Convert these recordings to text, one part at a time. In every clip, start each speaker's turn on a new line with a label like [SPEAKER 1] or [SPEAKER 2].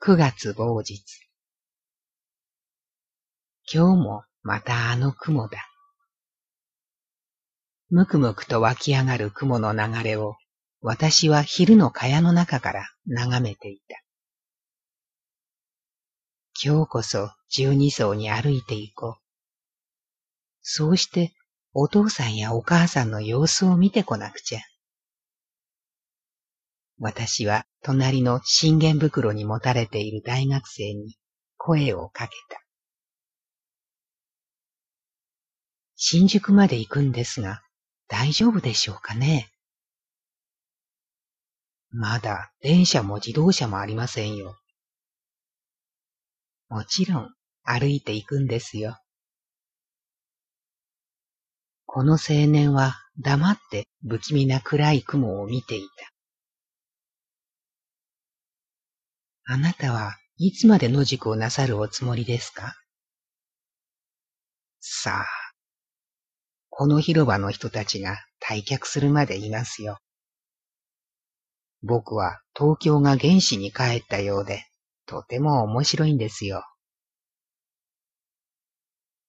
[SPEAKER 1] 九月某日。今日もまたあの雲だ。むくむくと湧き上がる雲の流れを私は昼の蚊帳の中から眺めていた。今日こそ十二層に歩いて行こう。そうしてお父さんやお母さんの様子を見てこなくちゃ。私は隣の信玄袋に持たれている大学生に声をかけた。新宿まで行くんですが、大丈夫でしょうかね？まだ電車も自動車もありませんよ。もちろん歩いて行くんですよ。この青年は黙って不気味な暗い雲を見ていた。あなたはいつまで野宿をなさるおつもりですか？さあ、この広場の人たちが退却するまでいますよ。僕は東京が原始に帰ったようで、とても面白いんですよ。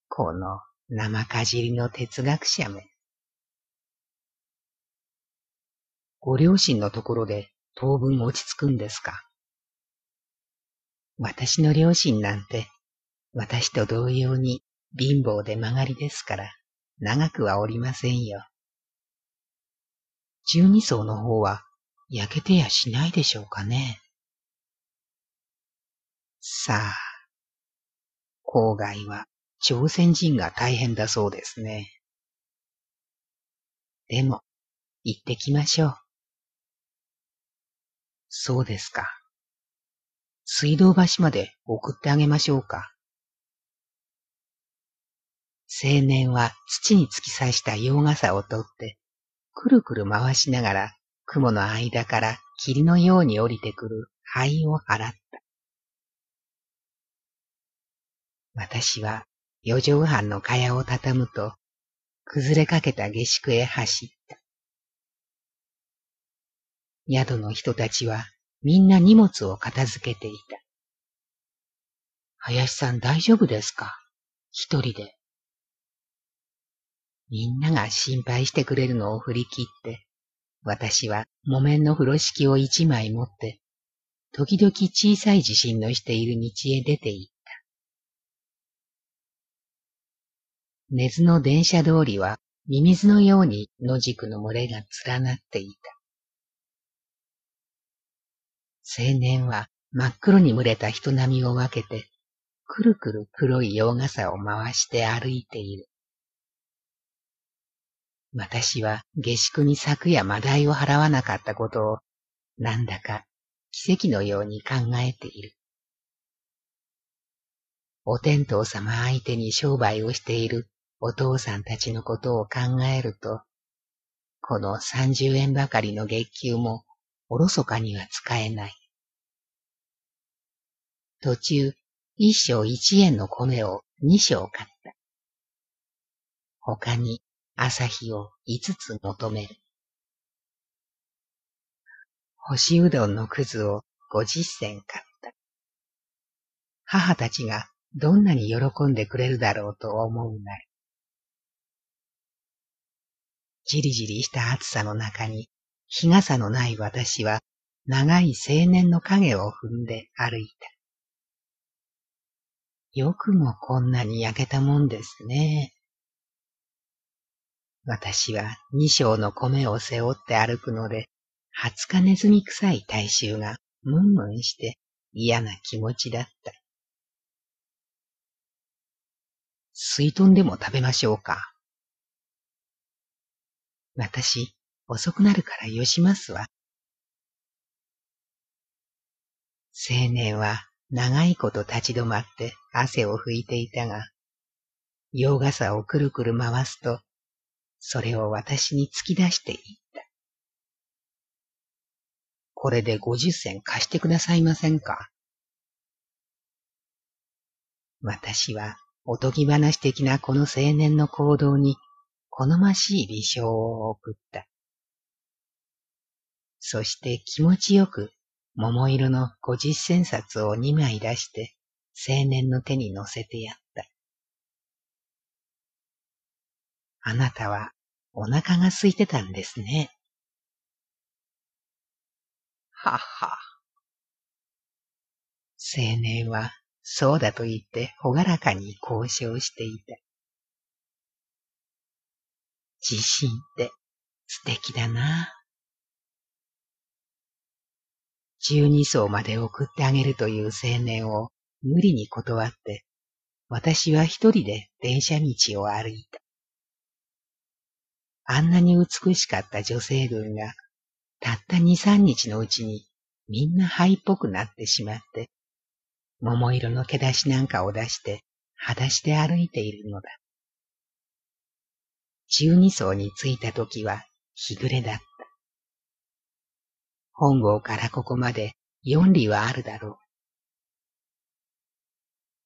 [SPEAKER 1] この生かじりの哲学者め。ご両親のところで当分落ち着くんですか？私の両親なんて、私と同様に貧乏で曲がりですから、長くはおりませんよ。十二層の方は焼けてやしないでしょうかね。さあ、郊外は朝鮮人が大変だそうですね。でも、行ってきましょう。そうですか。水道橋まで送ってあげましょうか。青年は土に突き刺した洋傘を取って、くるくる回しながら雲の間から霧のように降りてくる灰を払った。私は四畳半の蚊帳を畳むと、崩れかけた下宿へ走った。宿の人たちはみんな荷物を片付けていた。林さん大丈夫ですか？一人で。みんなが心配してくれるのを振り切って、私は木綿の風呂敷を一枚持って、時々小さい地震のしている道へ出て行った。根津の電車通りはミミズのように野宿の群れが連なっていた。青年は真っ黒に群れた人並みを分けて、くるくる黒い洋傘を回して歩いている。私は下宿に昨夜マダイを払わなかったことを、なんだか奇跡のように考えている。お天道様相手に商売をしているお父さんたちのことを考えると、この三十円ばかりの月給もおろそかには使えない。途中、一升一円の米を二升買った。他に朝日を五つ求める。干しうどんのくずを五十銭買った。母たちがどんなに喜んでくれるだろうと思うなり。じりじりした暑さの中に日傘のない私は長い青年の影を踏んで歩いた。よくもこんなに焼けたもんですね。私は二升の米を背負って歩くので、二十日ネズミ臭い大衆がムンムンして嫌な気持ちだった。水豚でも食べましょうか。私、遅くなるからよしますわ。青年は長いこと立ち止まって汗を拭いていたが、洋傘をくるくる回すと、それを私に突き出していった。これで五十銭貸してくださいませんか？私はおとぎ話的なこの青年の行動に好ましい微笑を送った。そして気持ちよく桃色の五十銭札を二枚出して青年の手に乗せてやった。あなたはお腹が空いてたんですね。はは。青年はそうだと言ってほがらかに交渉していた。自信って素敵だな。十二層まで送ってあげるという青年を無理に断って、私は一人で電車道を歩いた。あんなに美しかった女性群が、たった二三日のうちにみんな灰っぽくなってしまって、桃色の毛出しなんかを出して、裸足で歩いているのだ。十二層に着いた時は日暮れだった。本郷からここまで四里はあるだろう。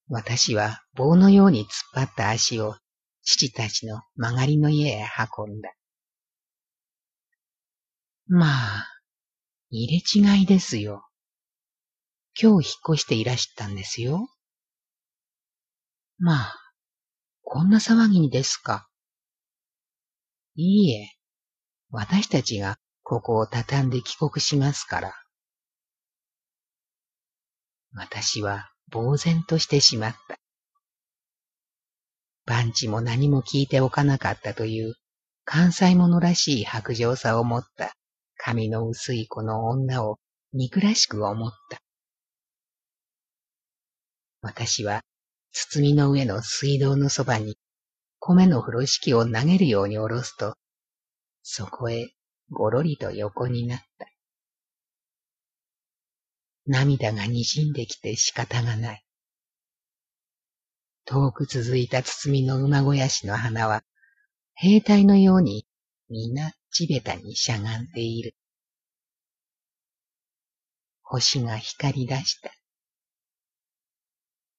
[SPEAKER 1] 私は棒のように突っ張った足を父たちの曲がりの家へ運んだ。まあ、入れ違いですよ。今日引っ越していらしたんですよ。まあ、こんな騒ぎにですか。いいえ、私たちがここを畳んで帰国しますから。私は呆然としてしまった。番地も何も聞いておかなかったという関西者らしい白状さを持った髪の薄いこの女を憎らしく思った。私は包みの上の水道のそばに米の風呂敷を投げるように下ろすと、そこへごろりと横になった。涙が滲んできて仕方がない。遠く続いた包みの馬小屋しの花は、兵隊のように皆地べたにしゃがんでいる。星が光り出した。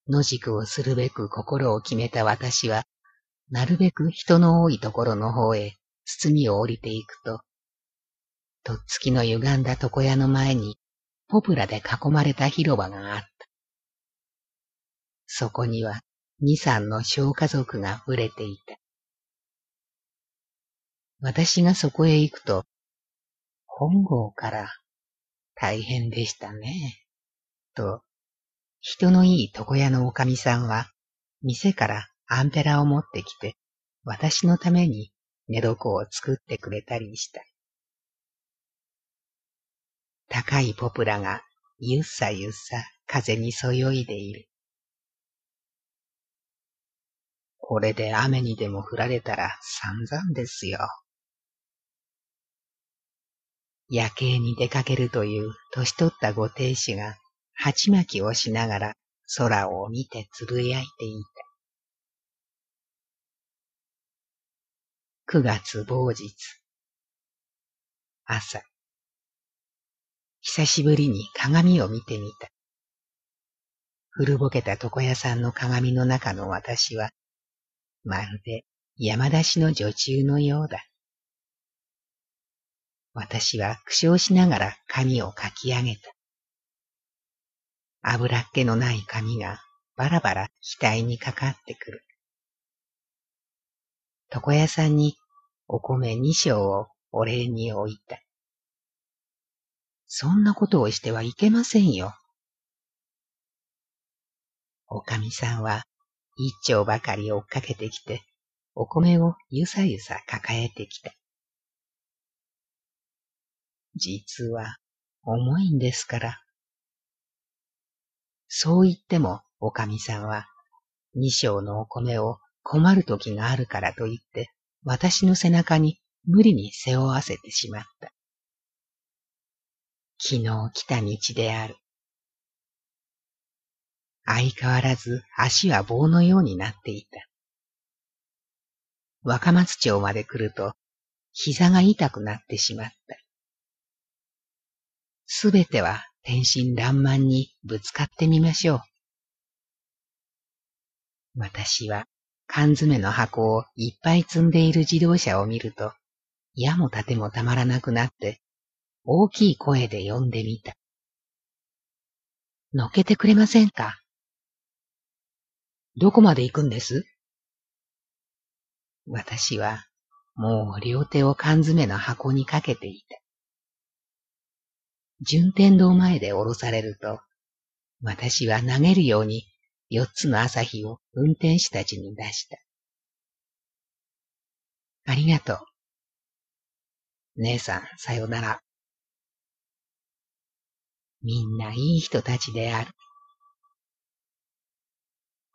[SPEAKER 1] 野宿をするべく心を決めた私は、なるべく人の多いところの方へ包みを降りていくと、とっつきの歪んだ床屋の前に、ポプラで囲まれた広場があった。そこには、二三の小家族が触れていた。私がそこへ行くと、本郷から大変でしたね。と、人のいい床屋のおかみさんは、店からアンペラを持ってきて、私のために寝床を作ってくれたりした。高いポプラがゆっさゆっさ風にそよいでいる。これで雨にでも降られたら散々ですよ。夜景に出かけるという年取ったご亭主が鉢巻きをしながら空を見てつぶやいていた。九月某日。朝。久しぶりに鏡を見てみた。古ぼけた床屋さんの鏡の中の私は、まるで山出しの女中のようだ。私は苦笑しながら髪をかき上げた。油っ気のない髪がバラバラ額にかかってくる。床屋さんにお米二升をお礼に置いた。そんなことをしてはいけませんよ。おかみさんは一丁ばかり追っかけてきて、お米をゆさゆさ抱えてきた。実は重いんですから。そう言っても、おかみさんは、二升のお米を困る時があるからと言って、私の背中に無理に背負わせてしまった。昨日来た道である。相変わらず足は棒のようになっていた。若松町まで来ると膝が痛くなってしまった。すべては天真爛漫にぶつかってみましょう。私は缶詰の箱をいっぱい積んでいる自動車を見ると、矢も盾もたまらなくなって、大きい声で呼んでみた。乗っけてくれませんか？どこまで行くんです？私は、もう両手を缶詰の箱にかけていた。順天堂前で降ろされると、私は投げるように四つの朝日を運転手たちに出した。ありがとう。姉さん、さよなら。みんないい人たちである。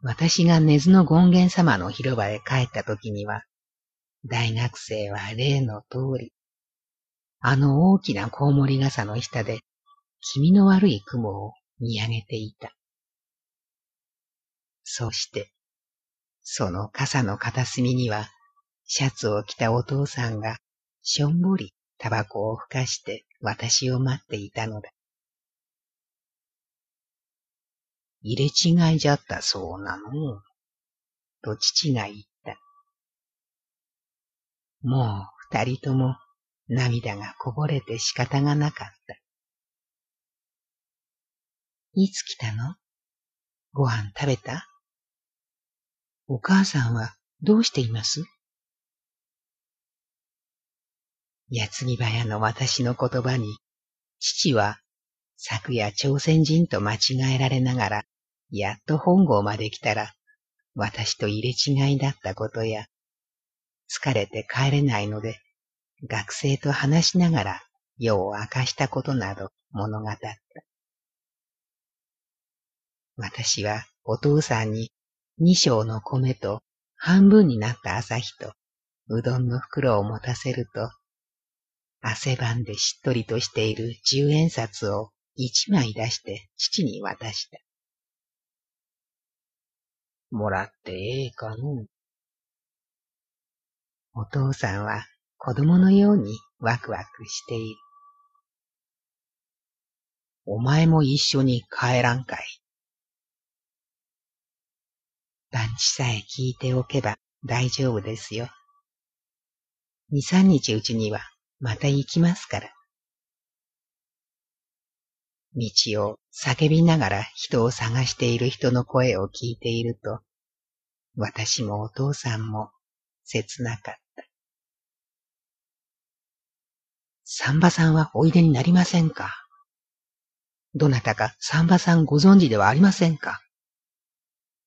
[SPEAKER 1] 私が根津の権現様の広場へ帰った時には、大学生は例の通り、あの大きなコウモリ傘の下で気味の悪い雲を見上げていた。そして、その傘の片隅には、シャツを着たお父さんが、しょんぼりタバコをふかして私を待っていたのだ。入れ違いじゃったそうなの。と父が言った。もう二人とも涙がこぼれて仕方がなかった。いつ来たの？ご飯食べた？お母さんはどうしています？矢継ぎ早の私の言葉に、父は昨夜朝鮮人と間違えられながら、やっと本郷まで来たら、私と入れ違いだったことや、疲れて帰れないので、学生と話しながら夜を明かしたことなど物語った。私はお父さんに二升の米と半分になった朝日とうどんの袋を持たせると、汗ばんでしっとりとしている十円札を一枚出して父に渡した。もらってええかのお父さんは子供のようにワクワクしている。お前も一緒に帰らんかい。番地さえ聞いておけば大丈夫ですよ。二三日うちにはまた行きますから。道を叫びながら人を探している人の声を聞いていると、私もお父さんも切なかった。サンバさんはおいでになりませんか？どなたかサンバさんご存知ではありませんか？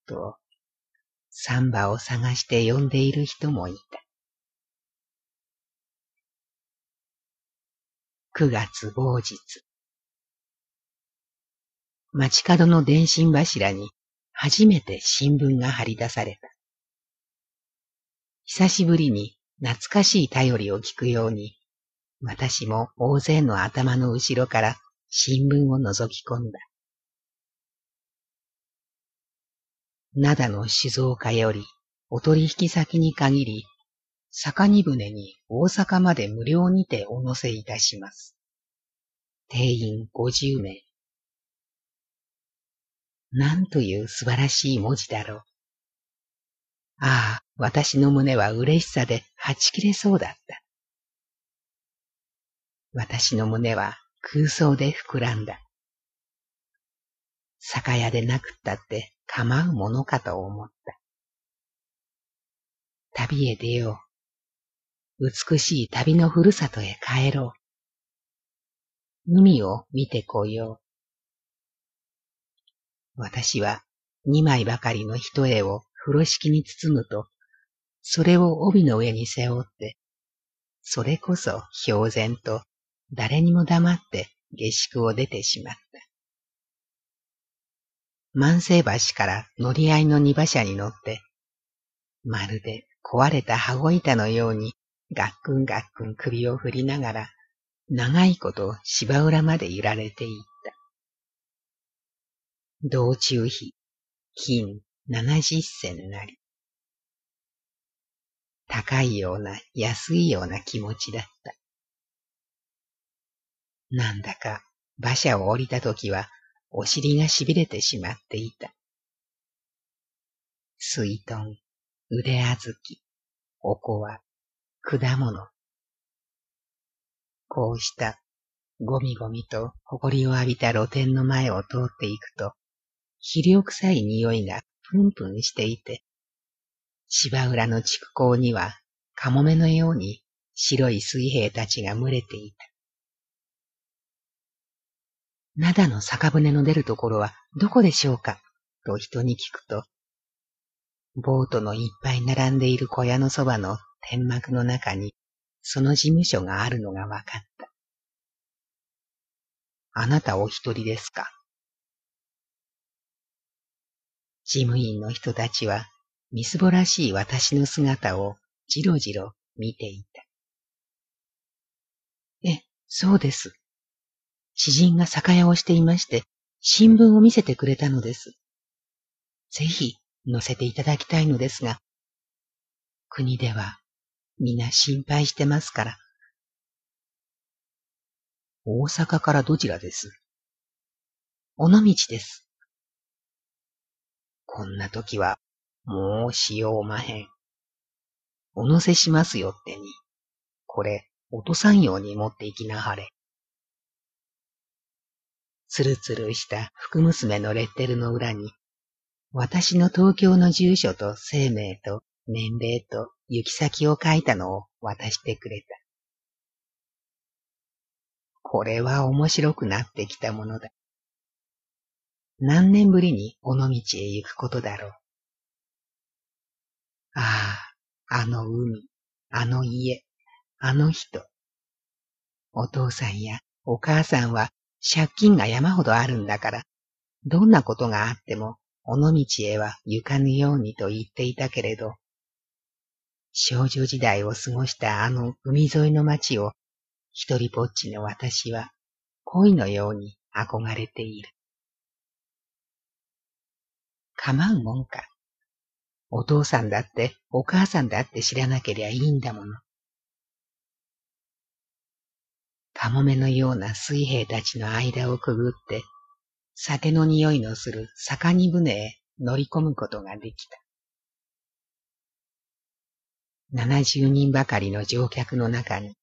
[SPEAKER 1] と、サンバを探して呼んでいる人もいた。九月某日。街角の電信柱に初めて新聞が貼り出された。久しぶりに懐かしい頼りを聞くように、私も大勢の頭の後ろから新聞を覗き込んだ。灘の静岡よりお取引先に限り、坂荷船に大阪まで無料にてお乗せいたします。定員50名。なんという素晴らしい文字だろう。ああ、私の胸は嬉しさではち切れそうだった。私の胸は空想で膨らんだ。酒屋でなくったって構うものかと思った。旅へ出よう。美しい旅のふるさとへ帰ろう。海を見てこよう。私は二枚ばかりの一重を風呂敷に包むと、それを帯の上に背負って、それこそ標然と誰にも黙って下宿を出てしまった。万世橋から乗り合いの荷馬車に乗って、まるで壊れた羽子板のようにガックンガックン首を振りながら、長いこと芝浦まで揺られていた。道中費、金七十銭なり。高いような安いような気持ちだった。なんだか馬車を降りたときはお尻が痺れてしまっていた。水豚、腕あずき、おこわ、果物。こうしたゴミゴミと埃を浴びた露店の前を通っていくと、肥料臭い匂いがプンプンしていて、芝浦の畜港にはカモメのように白い水兵たちが群れていた。灘の酒舟の出るところはどこでしょうか？と人に聞くと、ボートのいっぱい並んでいる小屋のそばの天幕の中にその事務所があるのがわかった。あなたお一人ですか？事務員の人たちはみすぼらしい私の姿をじろじろ見ていた。え、そうです。知人が酒屋をしていまして、新聞を見せてくれたのです。ぜひ載せていただきたいのですが、国では皆心配してますから。大阪からどちらです？尾道です。こんな時は、もうしようまへん。お乗せしますよってに。これ、落とさんように持っていきなはれ。つるつるした福娘のレッテルの裏に、私の東京の住所と生命と年齢と行き先を書いたのを渡してくれた。これは面白くなってきたものだ。何年ぶりに尾道へ行くことだろう。ああ、あの海、あの家、あの人。お父さんやお母さんは借金が山ほどあるんだから、どんなことがあっても、尾道へは行かぬようにと言っていたけれど、少女時代を過ごしたあの海沿いの町を、一人ぼっちの私は、恋のように憧れている。構うもんか。お父さんだってお母さんだって知らなけりゃいいんだもの。カモメのような水兵たちの間をくぐって、酒の匂いのする酒に船へ乗り込むことができた。七十人ばかりの乗客の中に、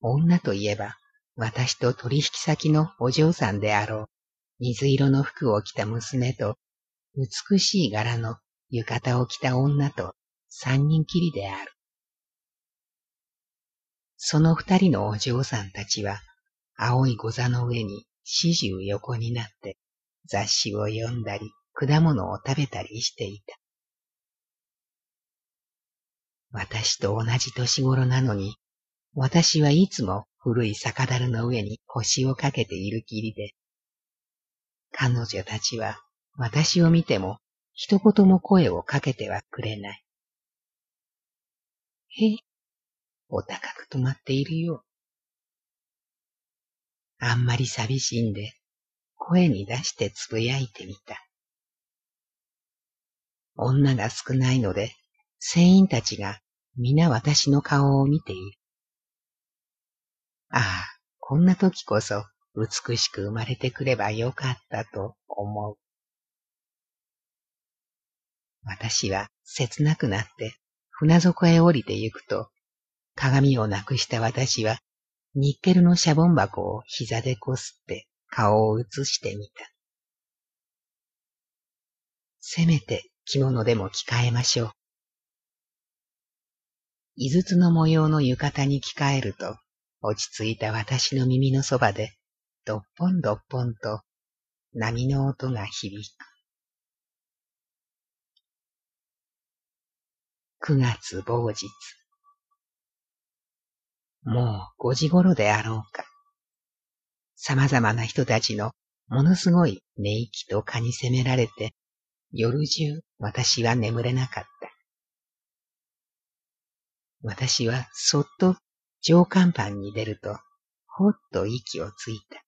[SPEAKER 1] 女といえば私と取引先のお嬢さんであろう、水色の服を着た娘と、美しい柄の浴衣を着た女と三人きりである。その二人のお嬢さんたちは、青い御座の上に始終横になって雑誌を読んだり、果物を食べたりしていた。私と同じ年頃なのに、私はいつも古い酒樽の上に腰をかけているきりで、彼女たちは私を見ても一言も声をかけてはくれない。へお高く止まっているよ。あんまり寂しいんで、声に出してつぶやいてみた。女が少ないので、船員たちが皆私の顔を見ている。ああ、こんな時こそ美しく生まれてくればよかったと思う。私は切なくなって船底へ降りて行くと、鏡をなくした私は、ニッケルのシャボン箱を膝でこすって顔を映してみた。せめて着物でも着替えましょう。井筒の模様の浴衣に着替えると、落ち着いた私の耳のそばで、どっぽんどっぽんと波の音が響く。九月某日。もう五時頃であろうか。様々な人たちのものすごい寝息と蚊に責められて、夜中私は眠れなかった。私はそっと上甲板に出ると、ほっと息をついた。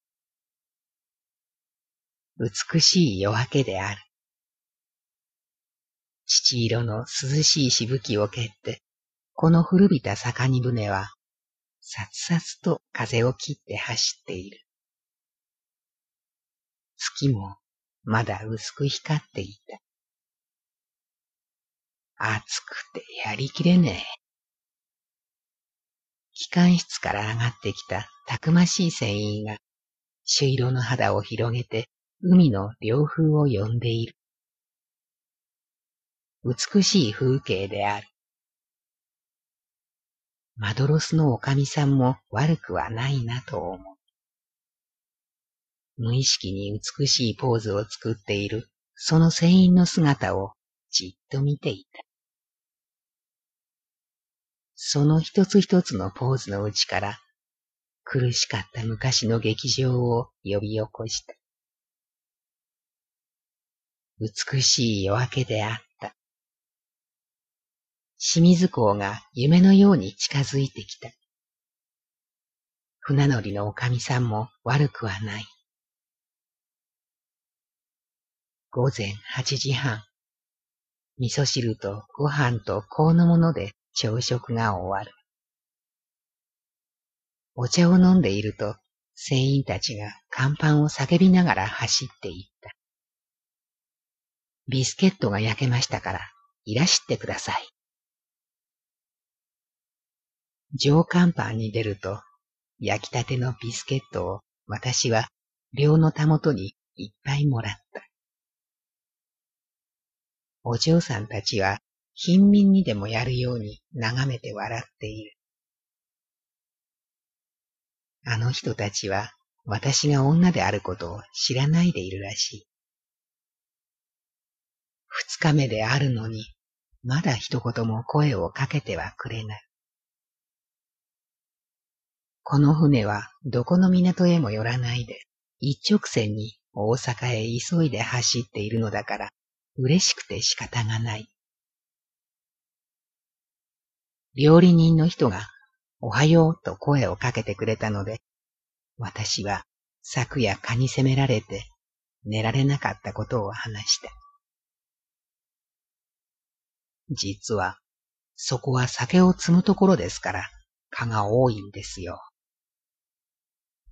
[SPEAKER 1] 美しい夜明けである。父色の涼しいしぶきを蹴って、この古びた坂に船はさつさつと風を切って走っている。月もまだ薄く光っていた。暑くてやりきれねえ。機関室から上がってきたたくましい船員が、朱色の肌を広げて海の両風を呼んでいる。美しい風景である。マドロスのおかみさんも悪くはないなと思う。無意識に美しいポーズを作っているその船員の姿をじっと見ていた。その一つ一つのポーズのうちから苦しかった昔の劇場を呼び起こした。美しい夜明けであった。清水港が夢のように近づいてきた。船乗りのおかみさんも悪くはない。午前八時半。味噌汁とご飯と香のもので朝食が終わる。お茶を飲んでいると、船員たちが甲板を叫びながら走っていった。ビスケットが焼けましたから、いらしてください。上甲板に出ると、焼きたてのビスケットを私は両のたもとにいっぱいもらった。お嬢さんたちは貧民にでもやるように眺めて笑っている。あの人たちは私が女であることを知らないでいるらしい。二日目であるのに、まだ一言も声をかけてはくれない。この船はどこの港へも寄らないで、一直線に大阪へ急いで走っているのだから、嬉しくて仕方がない。料理人の人が、おはようと声をかけてくれたので、私は昨夜蚊に責められて寝られなかったことを話した。実は、そこは酒を積むところですから、蚊が多いんですよ。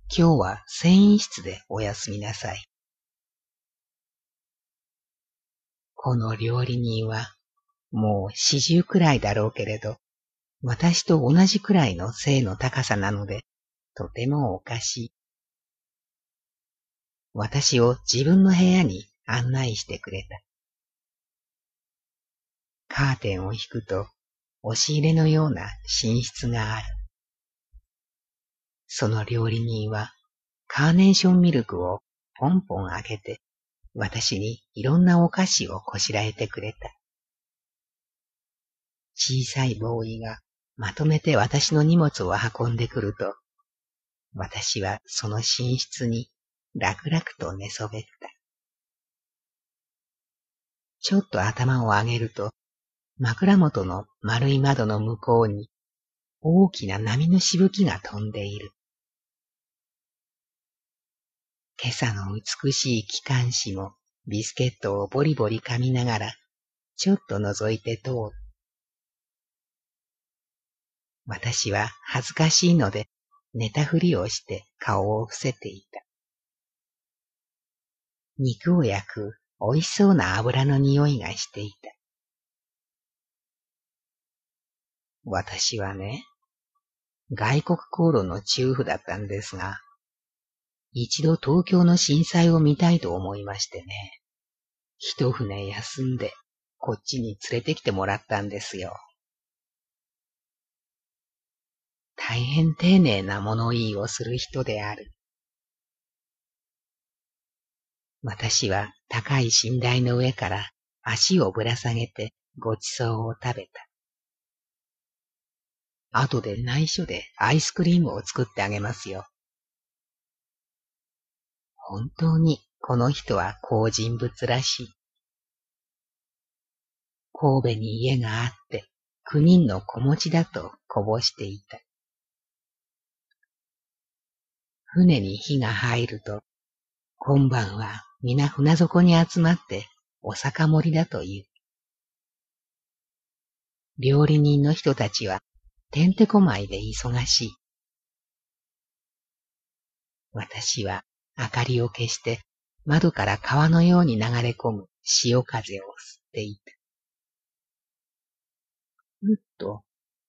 [SPEAKER 1] 今日は繊維室でお休みなさい。この料理人は、もう四十くらいだろうけれど、私と同じくらいの背の高さなので、とてもおかしい。私を自分の部屋に案内してくれた。カーテンを引くと、押し入れのような寝室がある。その料理人は、カーネーションミルクをポンポン開けて、私にいろんなお菓子をこしらえてくれた。小さいボーイがまとめて私の荷物を運んでくると、私はその寝室に楽々と寝そべった。ちょっと頭を上げると、枕元の丸い窓の向こうに大きな波のしぶきが飛んでいる。今朝の美しい機関士もビスケットをボリボリ噛みながら、ちょっと覗いて通る。私は恥ずかしいので、寝たふりをして顔を伏せていた。肉を焼く美味しそうな油の匂いがしていた。私はね、外国航路の中府だったんですが、一度東京の震災を見たいと思いましてね。一船休んで、こっちに連れてきてもらったんですよ。大変丁寧な物言いをする人である。私は高い寝台の上から足をぶら下げてごちそうを食べた。後で内緒でアイスクリームを作ってあげますよ。本当にこの人は好人物らしい。神戸に家があって九人の子持ちだとこぼしていた。船に火が入ると、今晩は皆船底に集まってお酒盛りだという。料理人の人たちはてんてこまいで忙しい。私は明かりを消して窓から川のように流れ込む潮風を吸っていた。ふっと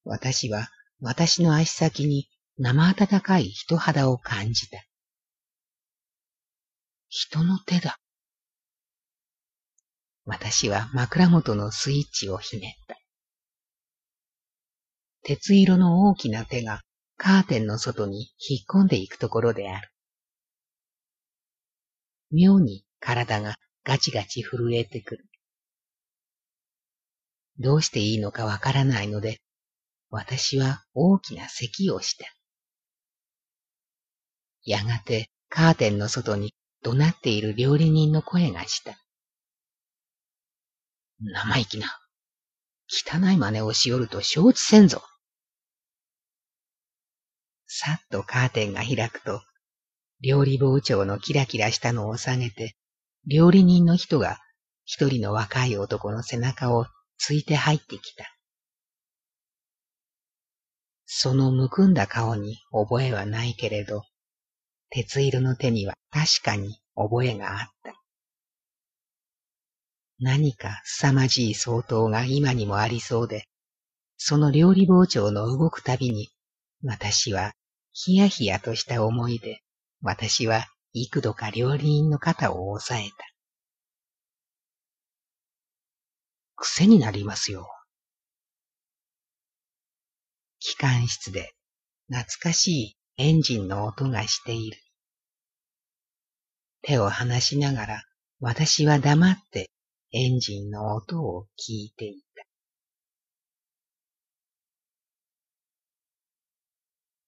[SPEAKER 1] 私は私の足先に生温かい人肌を感じた。人の手だ。私は枕元のスイッチをひねった。鉄色の大きな手がカーテンの外に引っ込んでいくところである。妙に体がガチガチ震えてくる。どうしていいのかわからないので、私は大きな咳をした。やがてカーテンの外に怒鳴っている料理人の声がした。生意気な。汚い真似をしよると承知せんぞ。さっとカーテンが開くと、料理包丁のキラキラしたのを下げて、料理人の人が一人の若い男の背中をついて入ってきた。そのむくんだ顔に覚えはないけれど、鉄色の手には確かに覚えがあった。何か凄まじい相当が今にもありそうで、その料理包丁の動くたびに、私はヒヤヒヤとした思いで、私は幾度か料理人の肩を押さえた。癖になりますよ。機関室で懐かしいエンジンの音がしている。手を離しながら私は黙ってエンジンの音を聞いていた。